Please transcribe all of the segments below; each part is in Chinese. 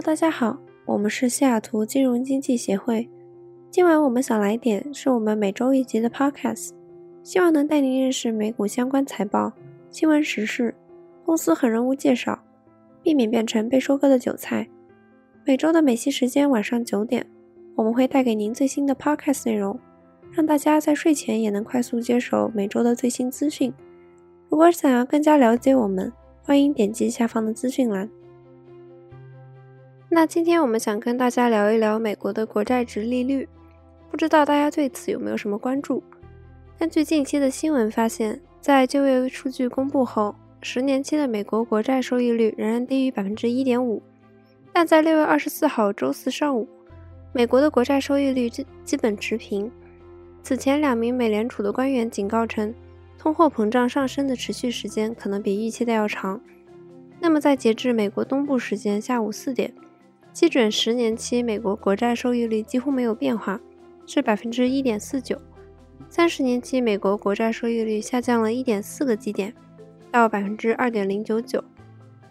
大家好，我们是西雅图金融经济协会。今晚我们想来点是我们每周一集的 Podcast，希望能带您认识美股相关财报、新闻时事、公司和人物介绍，避免变成被收割的韭菜。每周的美西时间晚上九点，我们会带给您最新的 Podcast 内容，让大家在睡前也能快速接手每周的最新资讯。如果想要更加了解我们，欢迎点击下方的资讯栏。那今天我们想跟大家聊一聊美国的国债值利率，不知道大家对此有没有什么关注？根据近期的新闻发现，在就业数据公布后，十年期的美国国债收益率仍然低于百分之一点五，但在六月二十四号周四上午，美国的国债收益率基基本持平。此前两名美联储的官员警告称，通货膨胀上升的持续时间可能比预期的要长。那么在截至美国东部时间下午四点。基准十年期美国国债收益率几乎没有变化，是百分之一点四九。三十年期美国国债收益率下降了一点四个基点，到百分之二点零九九，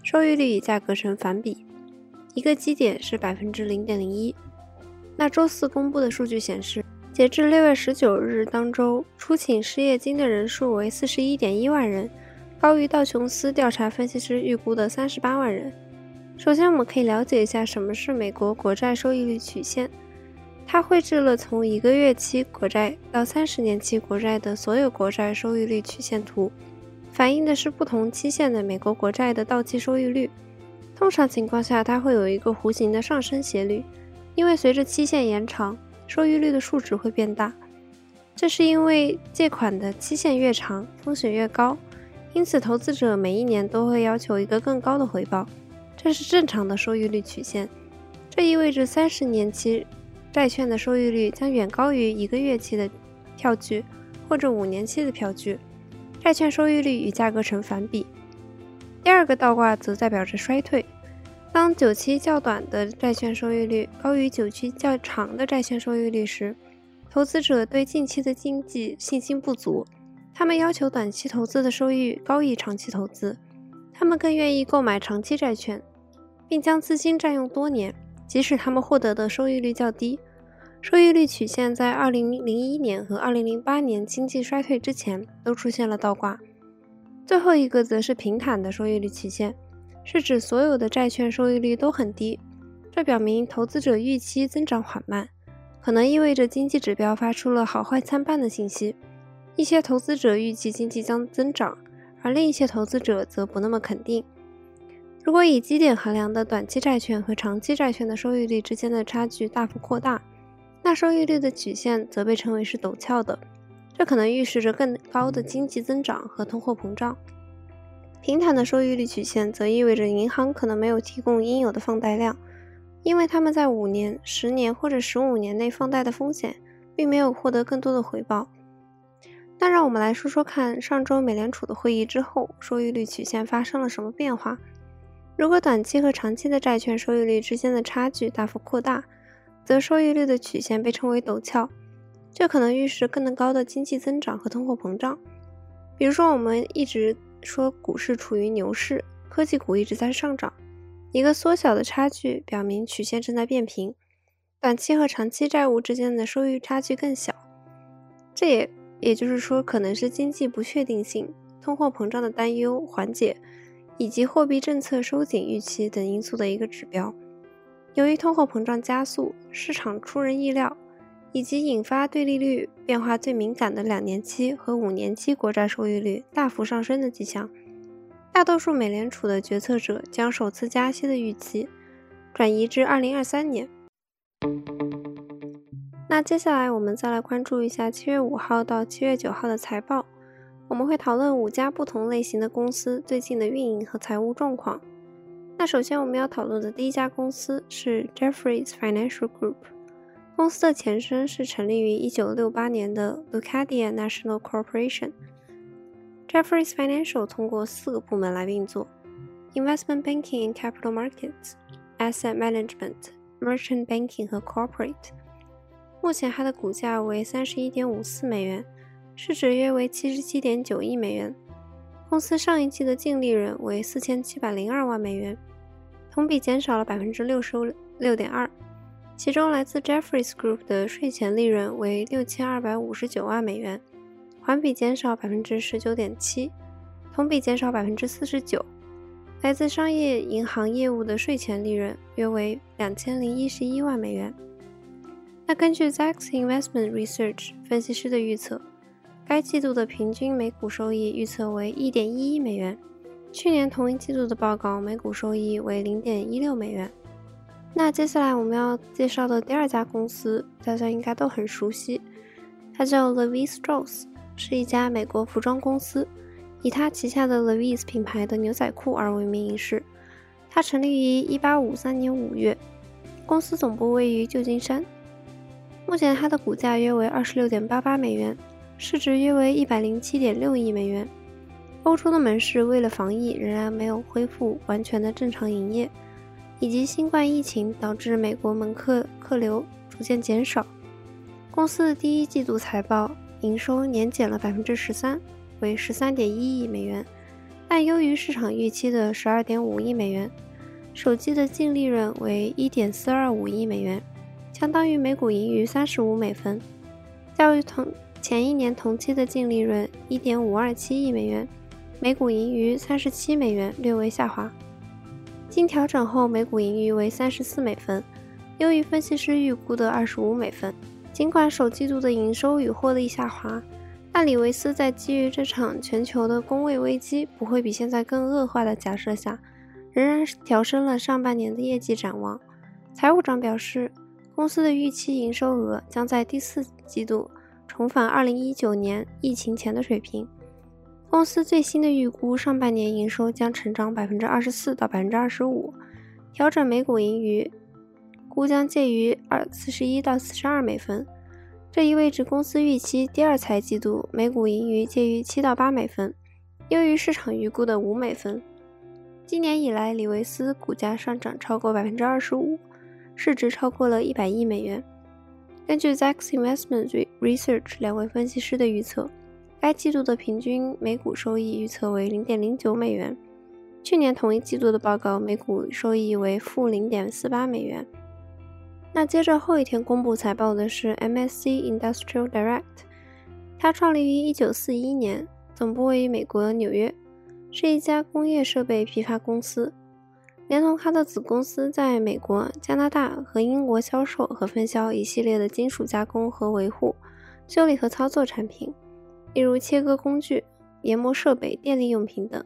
收益率与价格成反比，一个基点是百分之零点零一。那周四公布的数据显示，截至六月十九日当周，初请失业金的人数为四十一点一万人，高于道琼斯调查分析师预估的三十八万人。首先，我们可以了解一下什么是美国国债收益率曲线。它绘制了从一个月期国债到三十年期国债的所有国债收益率曲线图，反映的是不同期限的美国国债的到期收益率。通常情况下，它会有一个弧形的上升斜率，因为随着期限延长，收益率的数值会变大。这是因为借款的期限越长，风险越高，因此投资者每一年都会要求一个更高的回报。这是正常的收益率曲线，这意味着三十年期债券的收益率将远高于一个月期的票据或者五年期的票据，债券收益率与价格成反比。第二个倒挂则代表着衰退，当久期较短的债券收益率高于久期较长的债券收益率时，投资者对近期的经济信心不足，他们要求短期投资的收益高于长期投资。他们更愿意购买长期债券，并将资金占用多年，即使他们获得的收益率较低。收益率曲线在2001年和2008年经济衰退之前都出现了倒挂。最后一个则是平坦的收益率曲线，是指所有的债券收益率都很低。这表明投资者预期增长缓慢，可能意味着经济指标发出了好坏参半的信息。一些投资者预计经济将增长。而另一些投资者则不那么肯定。如果以基点衡量的短期债券和长期债券的收益率之间的差距大幅扩大，那收益率的曲线则被称为是陡峭的，这可能预示着更高的经济增长和通货膨胀。平坦的收益率曲线则意味着银行可能没有提供应有的放贷量，因为他们在五年、十年或者十五年内放贷的风险，并没有获得更多的回报。那让我们来说说看，上周美联储的会议之后，收益率曲线发生了什么变化？如果短期和长期的债券收益率之间的差距大幅扩大，则收益率的曲线被称为陡峭，这可能预示更高的经济增长和通货膨胀。比如说，我们一直说股市处于牛市，科技股一直在上涨，一个缩小的差距表明曲线正在变平，短期和长期债务之间的收益差距更小，这也。也就是说，可能是经济不确定性、通货膨胀的担忧缓解，以及货币政策收紧预期等因素的一个指标。由于通货膨胀加速、市场出人意料，以及引发对利率变化最敏感的两年期和五年期国债收益率大幅上升的迹象，大多数美联储的决策者将首次加息的预期转移至二零二三年。那接下来我们再来关注一下七月五号到七月九号的财报，我们会讨论五家不同类型的公司最近的运营和财务状况。那首先我们要讨论的第一家公司是 Jefferies Financial Group，公司的前身是成立于一九六八年的 Lucadia National Corporation。Jefferies Financial 通过四个部门来运作：Investment Banking and Capital Markets、Asset Management、Merchant Banking 和 Corporate。目前它的股价为三十一点五四美元，市值约为七十七点九亿美元。公司上一季的净利润为四千七百零二万美元，同比减少了百分之六十六点二。其中，来自 Jefferies Group 的税前利润为六千二百五十九万美元，环比减少百分之十九点七，同比减少百分之四十九。来自商业银行业务的税前利润约为两千零一十一万美元。那根据 Zax Investment Research 分析师的预测，该季度的平均每股收益预测为一点一一美元，去年同一季度的报告每股收益为零点一六美元。那接下来我们要介绍的第二家公司，大家应该都很熟悉，它叫 Levi Strauss，是一家美国服装公司，以它旗下的 Levi's 品牌的牛仔裤而闻名于世。它成立于一八五三年五月，公司总部位于旧金山。目前它的股价约为二十六点八八美元，市值约为一百零七点六亿美元。欧洲的门市为了防疫，仍然没有恢复完全的正常营业。以及新冠疫情导致美国门客客流逐渐减少，公司的第一季度财报营收年减了百分之十三，为十三点一亿美元，但优于市场预期的十二点五亿美元。首季的净利润为一点四二五亿美元，相当于每股盈余三十五美分，较于同前一年同期的净利润一点五二七亿美元，每股盈余三十七美元略微下滑。经调整后，每股盈余为三十四美分，优于分析师预估的二十五美分。尽管首季度的营收与获利下滑，但李维斯在基于这场全球的工位危机不会比现在更恶化的假设下，仍然调升了上半年的业绩展望。财务长表示，公司的预期营收额将在第四季度重返二零一九年疫情前的水平。公司最新的预估，上半年营收将成长百分之二十四到百分之二十五，调整每股盈余估将介于二四十一到四十二美分。这意味着公司预期第二财季度每股盈余介于七到八美分，优于市场预估的五美分。今年以来，李维斯股价上涨超过百分之二十五，市值超过了一百亿美元。根据 Zax Investment Research 两位分析师的预测。该季度的平均每股收益预测为零点零九美元，去年同一季度的报告每股收益为负零点四八美元。那接着后一天公布财报的是 MSC Industrial Direct，它创立于一九四一年，总部位于美国纽约，是一家工业设备批发公司，连同它的子公司在美国、加拿大和英国销售和分销一系列的金属加工和维护、修理和操作产品。例如切割工具、研磨设备、电力用品等。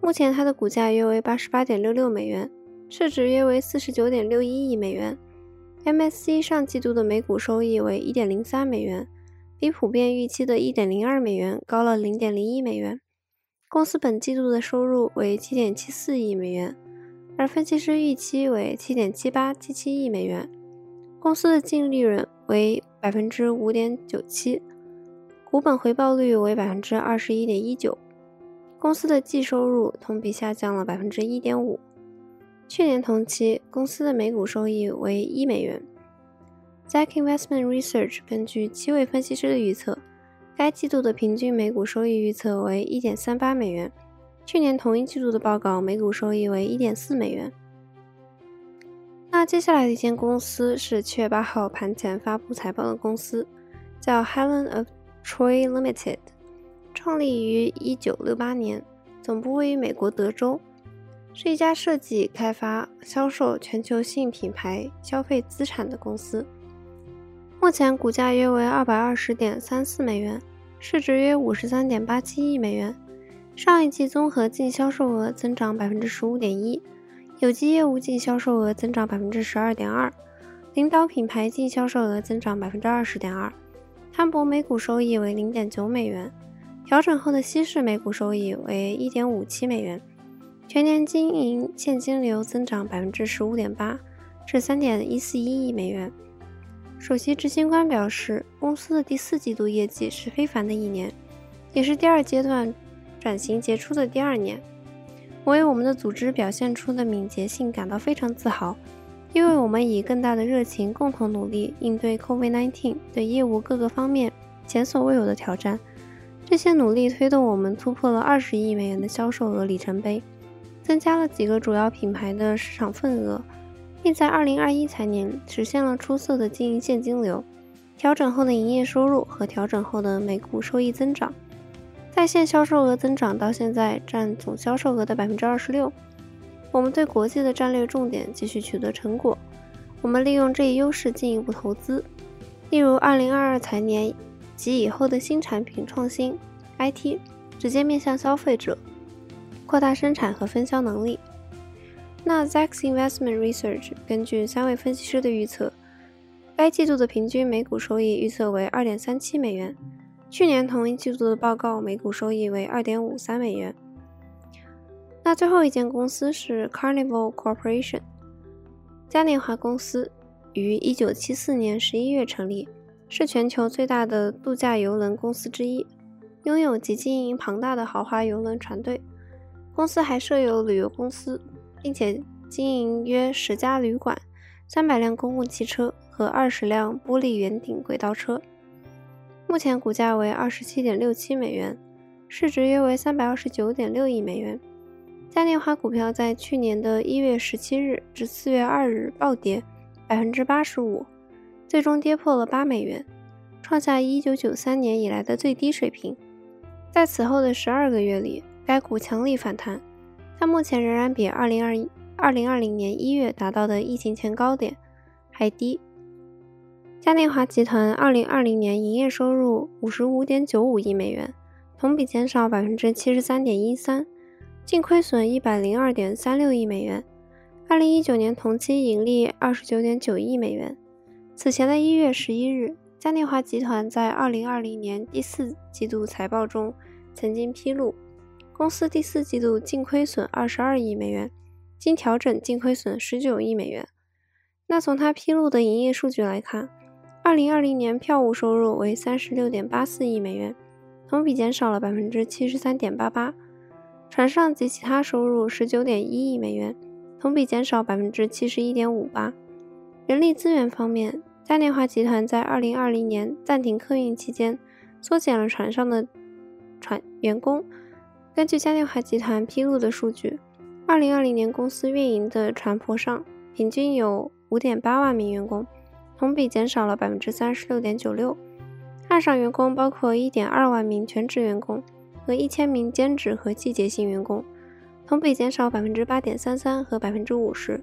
目前它的股价约为八十八点六六美元，市值约为四十九点六一亿美元。MSC 上季度的每股收益为一点零三美元，比普遍预期的一点零二美元高了零点零一美元。公司本季度的收入为七点七四亿美元，而分析师预期为七点七八七七亿美元。公司的净利润为百分之五点九七。股本回报率为百分之二十一点一九，公司的净收入同比下降了百分之一点五。去年同期，公司的每股收益为一美元。Zack Investment Research 根据七位分析师的预测，该季度的平均每股收益预测为一点三八美元。去年同一季度的报告每股收益为一点四美元。那接下来的一间公司是七月八号盘前发布财报的公司，叫 Helen of Troy Limited 创立于一九六八年，总部位于美国德州，是一家设计、开发、销售全球性品牌消费资产的公司。目前股价约为二百二十点三四美元，市值约五十三点八七亿美元。上一季综合净销售额增长百分之十五点一，有机业务净销售额增长百分之十二点二，领导品牌净销售额增长百分之二十点二。摊薄每股收益为零点九美元，调整后的稀释每股收益为一点五七美元，全年经营现金流增长百分之十五点八，至三点一四一亿美元。首席执行官表示，公司的第四季度业绩是非凡的一年，也是第二阶段转型杰出的第二年。我为我们的组织表现出的敏捷性感到非常自豪。因为我们以更大的热情共同努力应对 COVID-19 对业务各个方面前所未有的挑战，这些努力推动我们突破了二十亿美元的销售额里程碑，增增加了几个主要品牌的市场份额，并在2021财年实现了出色的经营现金流。调整后的营业收入和调整后的每股收益增长，在线销售额增长到现在占总销售额的百分之二十六。我们对国际的战略重点继续取得成果，我们利用这一优势进一步投资，例如二零二二财年及以后的新产品创新、IT，直接面向消费者，扩大生产和分销能力。那 Zacks Investment Research 根据三位分析师的预测。该季度的平均每股收益预测为二点三七美元，去年同一季度的报告每股收益为二点五三美元。那最后一间公司是 Carnival Corporation，嘉年华公司于一九七四年十一月成立，是全球最大的度假游轮公司之一，拥有及经营庞大的豪华游轮船队。公司还设有旅游公司，并且经营约十家旅馆、三百辆公共汽车。和二十辆玻璃圆顶轨道车，目前股价为二十七点六七美元，市值约为三百二十九点六亿美元。嘉年华股票在去年的一月十七日至四月二日暴跌百分之八十五，最终跌破了八美元，创下一九九三年以来的最低水平。在此后的十二个月里，该股强力反弹，但目前仍然比二零二一二零二零年一月达到的疫情前高点还低。嘉年华集团二零二零年营业收入五十五点九五亿美元，同比减少百分之七十三点一三，净亏损一百零二点三六亿美元。二零一九年同期盈利二十九点九亿美元。此前的一月十一日，嘉年华集团在二零二零年第四季度财报中曾经披露，公司第四季度净亏损二十二亿美元，经调整净亏损十九亿美元。那从他披露的营业数据来看，二零二零年票务收入为三十六点八四亿美元，同比减少了百分之七十三点八八。船上及其他收入十九点一亿美元，同比减少百分之七十一点五八。人力资源方面，嘉年华集团在二零二零年暂停客运期间，缩减了船上的船员工。根据嘉年华集团披露的数据，二零二零年公司运营的船舶上平均有五点八万名员工。同比减少了百分之三十六点九六，岸上员工包括一点二万名全职员工和一千名兼职和季节性员工，同比减少百分之八点三三和百分之五十。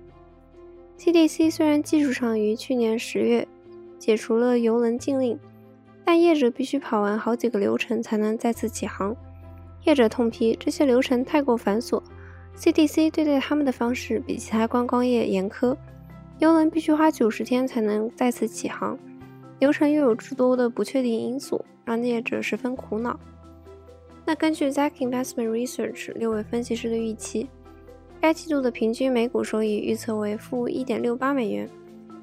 CDC 虽然技术上于去年十月解除了邮轮禁令，但业者必须跑完好几个流程才能再次起航。业者痛批这些流程太过繁琐，CDC 对待他们的方式比其他观光业严苛。邮轮必须花九十天才能再次起航，流程又有诸多的不确定因素，让业者十分苦恼。那根据 Zacks Investment Research 六位分析师的预期，该季度的平均每股收益预测为负一点六八美元，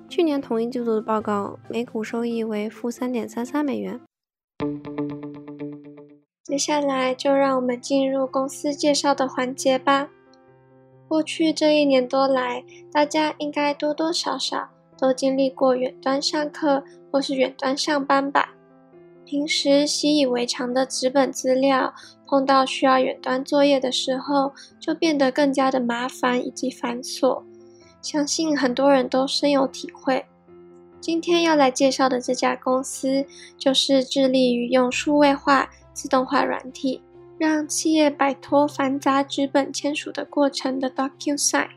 去年同一季度的报告每股收益为负三点三三美元。接下来就让我们进入公司介绍的环节吧。过去这一年多来，大家应该多多少少都经历过远端上课或是远端上班吧。平时习以为常的纸本资料，碰到需要远端作业的时候，就变得更加的麻烦以及繁琐。相信很多人都深有体会。今天要来介绍的这家公司，就是致力于用数位化、自动化软体。让企业摆脱繁杂纸本签署的过程的 DocuSign。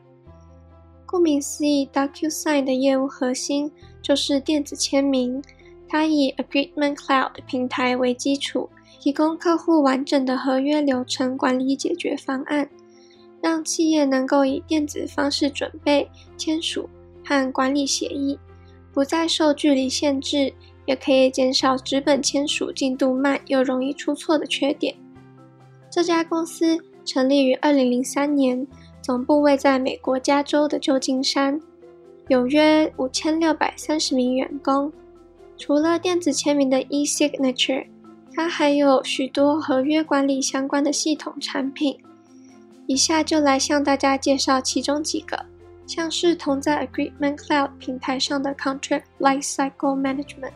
顾名思义，DocuSign 的业务核心就是电子签名。它以 Agreement Cloud 平台为基础，提供客户完整的合约流程管理解决方案，让企业能够以电子方式准备、签署和管理协议，不再受距离限制，也可以减少纸本签署进度慢又容易出错的缺点。这家公司成立于二零零三年，总部位在美国加州的旧金山，有约五千六百三十名员工。除了电子签名的 e-signature，它还有许多合约管理相关的系统产品。以下就来向大家介绍其中几个，像是同在 Agreement Cloud 平台上的 Contract Lifecycle Management，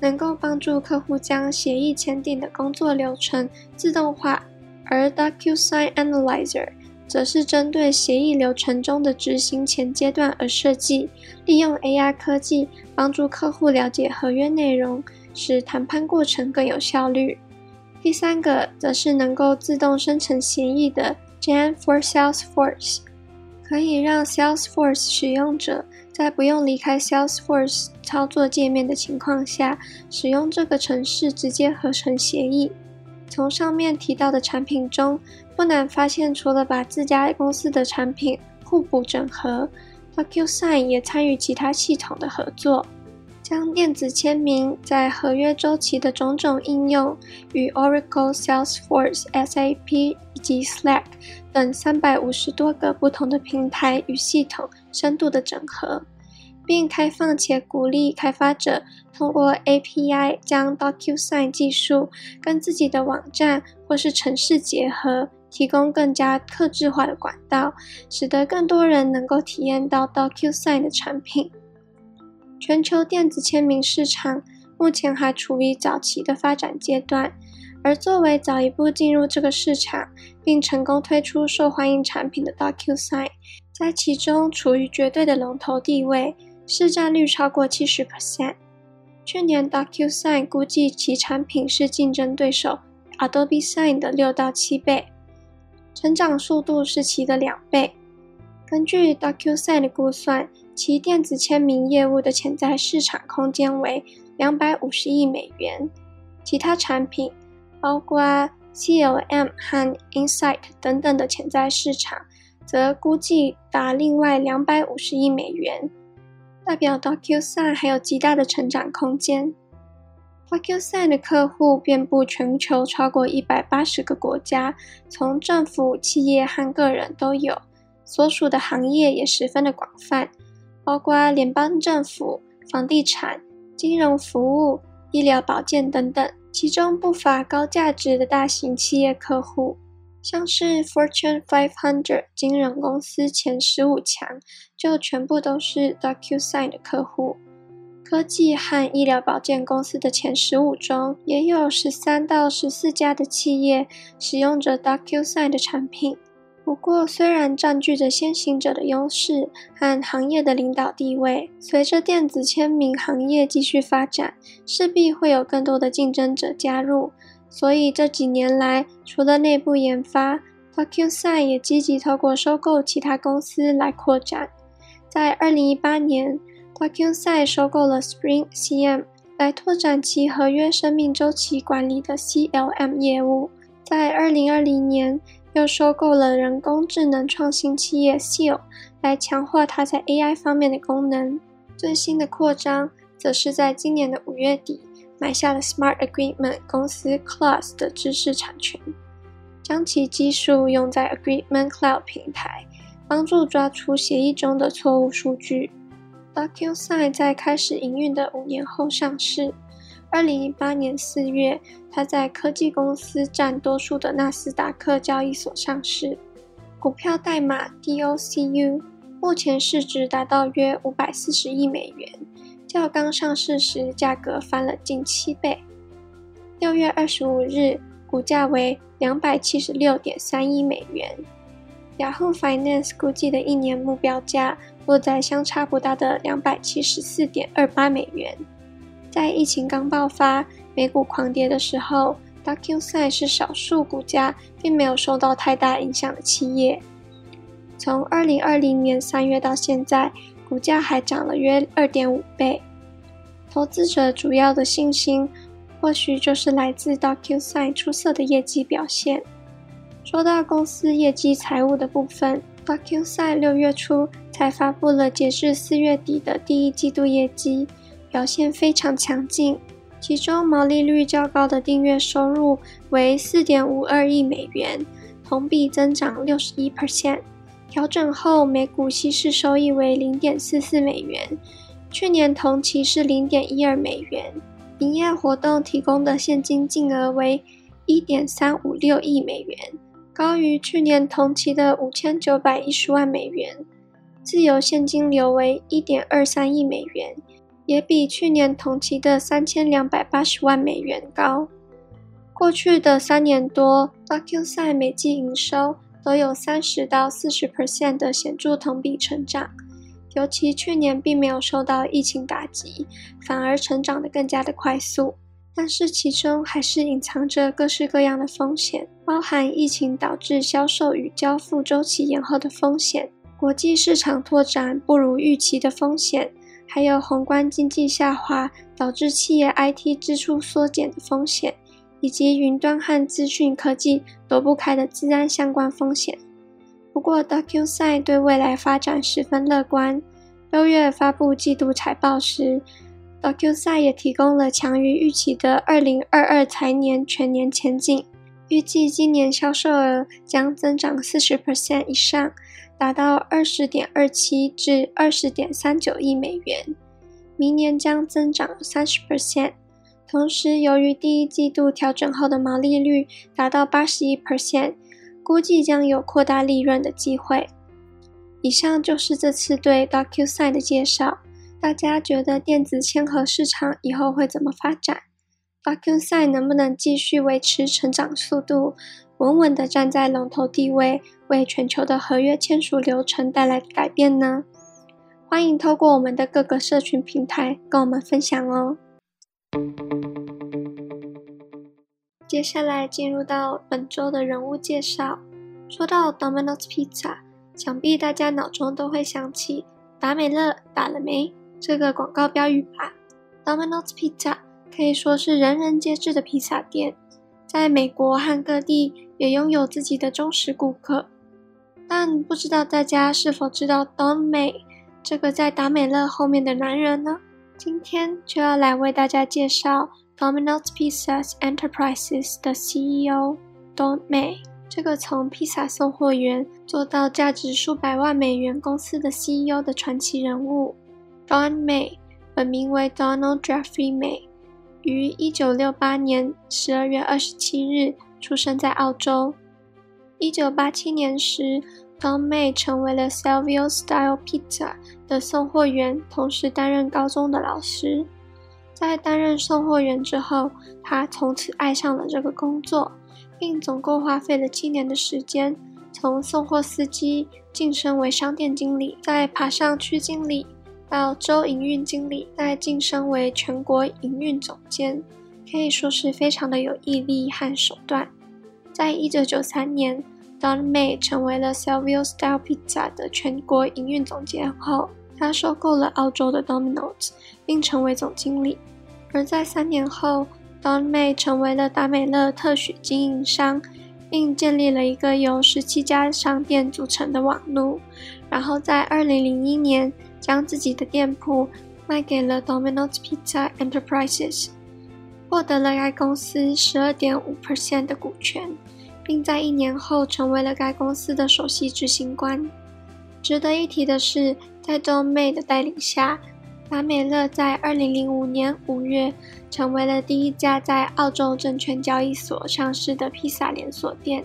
能够帮助客户将协议签订的工作流程自动化。而 DocuSign Analyzer 则是针对协议流程中的执行前阶段而设计，利用 AI 科技帮助客户了解合约内容，使谈判过程更有效率。第三个则是能够自动生成协议的 Gen for Salesforce，可以让 Salesforce 使用者在不用离开 Salesforce 操作界面的情况下，使用这个程式直接合成协议。从上面提到的产品中，不难发现，除了把自家公司的产品互补整合，DocuSign 也参与其他系统的合作，将电子签名在合约周期的种种应用与 Oracle、Salesforce、SAP 以及 Slack 等三百五十多个不同的平台与系统深度的整合。并开放且鼓励开发者通过 API 将 DocuSign 技术跟自己的网站或是城市结合，提供更加客制化的管道，使得更多人能够体验到 DocuSign 的产品。全球电子签名市场目前还处于早期的发展阶段，而作为早一步进入这个市场并成功推出受欢迎产品的 DocuSign，在其中处于绝对的龙头地位。市占率超过七十 percent。去年，DocuSign 估计其产品是竞争对手 Adobe Sign 的六到七倍，成长速度是其的两倍。根据 DocuSign 的估算，其电子签名业务的潜在市场空间为两百五十亿美元。其他产品，包括 CLM 和 Insight 等等的潜在市场，则估计达另外两百五十亿美元。代表 DocuSign 还有极大的成长空间。DocuSign 的客户遍布全球超过一百八十个国家，从政府、企业和个人都有，所属的行业也十分的广泛，包括联邦政府、房地产、金融服务、医疗保健等等，其中不乏高价值的大型企业客户。像是 Fortune 500金融公司前十五强，就全部都是 DocuSign 的客户。科技和医疗保健公司的前十五中，也有十三到十四家的企业使用着 DocuSign 的产品。不过，虽然占据着先行者的优势和行业的领导地位，随着电子签名行业继续发展，势必会有更多的竞争者加入。所以这几年来，除了内部研发，DocuSign 也积极透过收购其他公司来扩展。在2018年，DocuSign 收购了 SpringCM，来拓展其合约生命周期管理的 CLM 业务。在2020年，又收购了人工智能创新企业 Seal，来强化它在 AI 方面的功能。最新的扩张，则是在今年的五月底。买下了 Smart Agreement 公司 Clause 的知识产权，将其技术用在 Agreement Cloud 平台，帮助抓出协议中的错误数据。DocuSign 在开始营运的五年后上市，二零一八年四月，它在科技公司占多数的纳斯达克交易所上市，股票代码 DOCU，目前市值达到约五百四十亿美元。较刚上市时价格翻了近七倍。六月二十五日，股价为两百七十六点三一美元。Yahoo Finance 估计的一年目标价落在相差不大的两百七十四点二八美元。在疫情刚爆发、美股狂跌的时候，DocuSign 是少数股价并没有受到太大影响的企业。从二零二零年三月到现在。股价还涨了约二点五倍，投资者主要的信心或许就是来自 DocuSign 出色的业绩表现。说到公司业绩财务的部分，DocuSign 六月初才发布了截至四月底的第一季度业绩，表现非常强劲。其中毛利率较高的订阅收入为四点五二亿美元，同比增长六十一 percent。调整后，每股稀释收益为零点四四美元，去年同期是零点一二美元。营业活动提供的现金净额为一点三五六亿美元，高于去年同期的五千九百一十万美元。自由现金流为一点二三亿美元，也比去年同期的三千两百八十万美元高。过去的三年多，DocuSign 每季营收都有三十到四十 percent 的显著同比成长。尤其去年并没有受到疫情打击，反而成长得更加的快速。但是其中还是隐藏着各式各样的风险，包含疫情导致销售与交付周期延后的风险，国际市场拓展不如预期的风险，还有宏观经济下滑导致企业 IT 支出缩减的风险，以及云端和资讯科技躲不开的资安相关风险。不过，DocuSign 对未来发展十分乐观。六月发布季度财报时，DocuSign 也提供了强于预期的2022财年全年前景，预计今年销售额将增长40%以上，达到20.27至20.39亿美元，明年将增长30%。同时，由于第一季度调整后的毛利率达到81%，估计将有扩大利润的机会。以上就是这次对 DocuSign 的介绍。大家觉得电子签核市场以后会怎么发展？DocuSign 能不能继续维持成长速度，稳稳地站在龙头地位，为全球的合约签署流程带来改变呢？欢迎透过我们的各个社群平台跟我们分享哦。接下来进入到本周的人物介绍。说到 Domino's Pizza，想必大家脑中都会想起“达美乐打了没”。这个广告标语吧，Domino's Pizza 可以说是人人皆知的披萨店，在美国和各地也拥有自己的忠实顾客。但不知道大家是否知道 Don May 这个在达美乐后面的男人呢？今天就要来为大家介绍 Domino's Pizza Enterprises 的 CEO Don May，这个从披萨送货员做到价值数百万美元公司的 CEO 的传奇人物。Don May 本名为 Donald Jeffrey May，于一九六八年十二月二十七日出生在澳洲。一九八七年时，Don May 成为了 Salvio Style Pizza 的送货员，同时担任高中的老师。在担任送货员之后，他从此爱上了这个工作，并总共花费了七年的时间，从送货司机晋升为商店经理，再爬上区经理。到州营运经理，再晋升为全国营运总监，可以说是非常的有毅力和手段。在一九九三年，Don May 成为了 Salvio Style Pizza 的全国营运总监后，他收购了澳洲的 Domino's，并成为总经理。而在三年后，Don May 成为了达美乐特许经营商，并建立了一个由十七家商店组成的网络。然后在二零零一年，将自己的店铺卖给了 Domino's Pizza Enterprises，获得了该公司十二点五 percent 的股权，并在一年后成为了该公司的首席执行官。值得一提的是，在 Don May 的带领下，达美乐在二零零五年五月成为了第一家在澳洲证券交易所上市的披萨连锁店。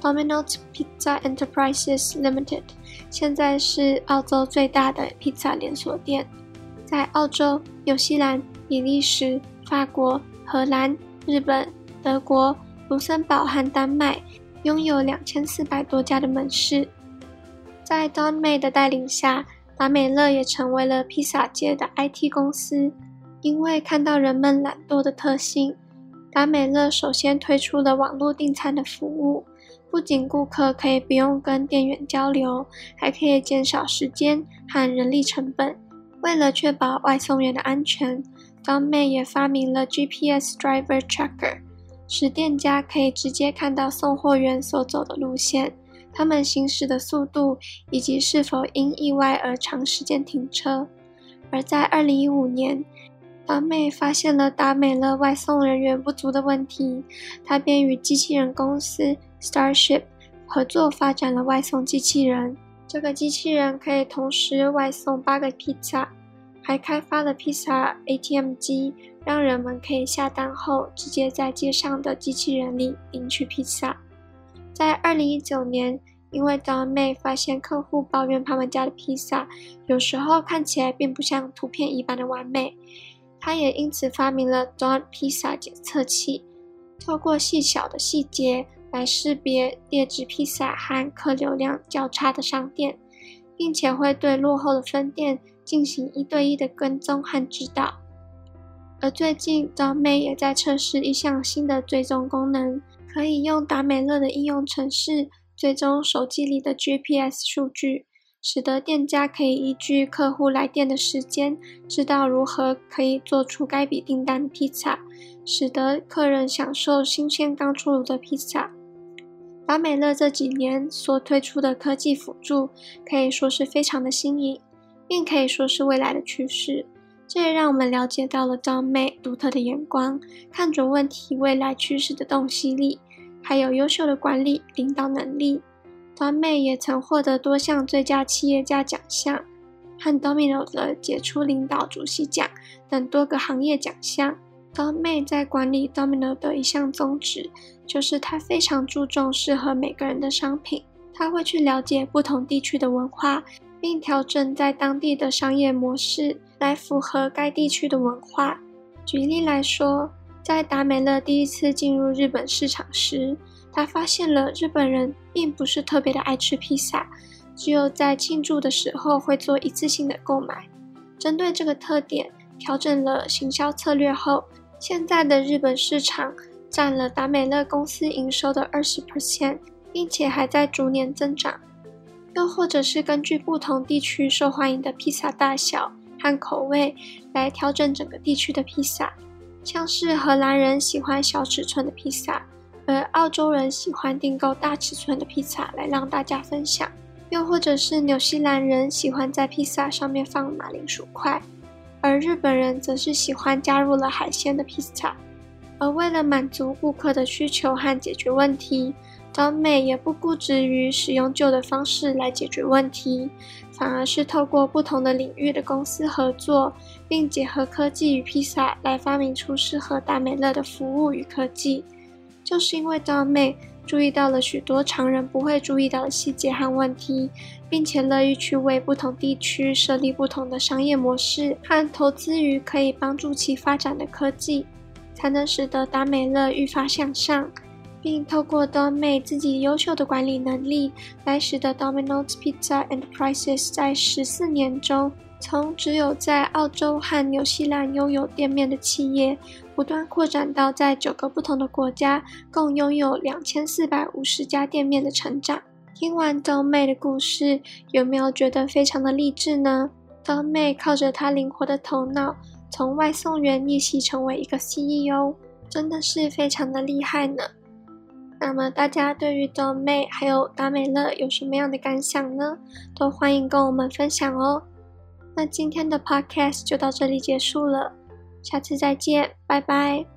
Domino's Pizza Enterprises Limited 现在是澳洲最大的披萨连锁店，在澳洲、纽西兰、比利时、法国、荷兰、日本、德国、卢森堡和丹麦拥有两千四百多家的门市。在 Don May 的带领下，达美乐也成为了披萨界的 IT 公司。因为看到人们懒惰的特性，达美乐首先推出了网络订餐的服务。不仅顾客可以不用跟店员交流，还可以减少时间和人力成本。为了确保外送员的安全，Don May 也发明了 GPS Driver Tracker，使店家可以直接看到送货员所走的路线、他们行驶的速度以及是否因意外而长时间停车。而在2015年，Don May 发现了达美乐外送人员不足的问题，他便与机器人公司 Starship 合作发展了外送机器人。这个机器人可以同时外送八个披萨，还开发了披萨 ATM 机，让人们可以下单后直接在街上的机器人里领取披萨。在2019年，因为 Don May 发现客户抱怨他们家的披萨有时候看起来并不像图片一般的完美。他也因此发明了 Don Pizza 检测器，透过细小的细节来识别劣质披萨和客流量较差的商店，并且会对落后的分店进行一对一的跟踪和指导。而最近，DOME 也在测试一项新的追踪功能，可以用达美乐的应用程式追踪手机里的 GPS 数据。使得店家可以依据客户来电的时间，知道如何可以做出该笔订单的披萨，使得客人享受新鲜刚出炉的披萨。达美乐这几年所推出的科技辅助，可以说是非常的新颖，并可以说是未来的趋势。这也让我们了解到了 DOME 独特的眼光，看准问题未来趋势的洞悉力，还有优秀的管理领导能力。DOME 也曾获得多项最佳企业家奖项和 Domino 的杰出领导主席奖等多个行业奖项。DOME 在管理 Domino 的一项宗旨，就是他非常注重适合每个人的商品。他会去了解不同地区的文化，并调整在当地的商业模式，来符合该地区的文化。举例来说，在达美乐第一次进入日本市场时，他发现了日本人并不是特别的爱吃披萨，只有在庆祝的时候会做一次性的购买。针对这个特点，调整了行销策略后，现在的日本市场占了达美乐公司营收的二十 percent，并且还在逐年增长。又或者是根据不同地区受欢迎的披萨大小和口味来调整整个地区的披萨，像是荷兰人喜欢小尺寸的披萨。而澳洲人喜欢订购大尺寸的披萨来让大家分享，又或者是纽西兰人喜欢在披萨上面放马铃薯块，而日本人则是喜欢加入了海鲜的披萨。而为了满足顾客的需求和解决问题，DOME 也不固执于使用旧的方式来解决问题，反而是透过不同的领域的公司合作，并结合科技与披萨来发明出适合达美乐的服务与科技。就是因为 d o m 注意到了许多常人不会注意到的细节和问题，并且乐意去为不同地区设立不同的商业模式和投资于可以帮助其发展的科技，才能使得达美乐愈发向上，并透过 DOME 自己优秀的管理能力，来使得 Domino's Pizza Enterprises 在十四年中，从只有在澳洲和纽西兰拥有店面的企业，不断扩展到在九个不同的国家，共拥有两千四百五十家店面的成长。听完 DOME 的故事，有没有觉得非常的励志呢？DOME 靠着他灵活的头脑，从外送员逆袭成为一个 CEO，真的是非常的厉害呢。那么大家对于 d o m 还有达美乐有什么样的感想呢？都欢迎跟我们分享哦。那今天的 podcast 就到这里结束了，下次再见，拜拜。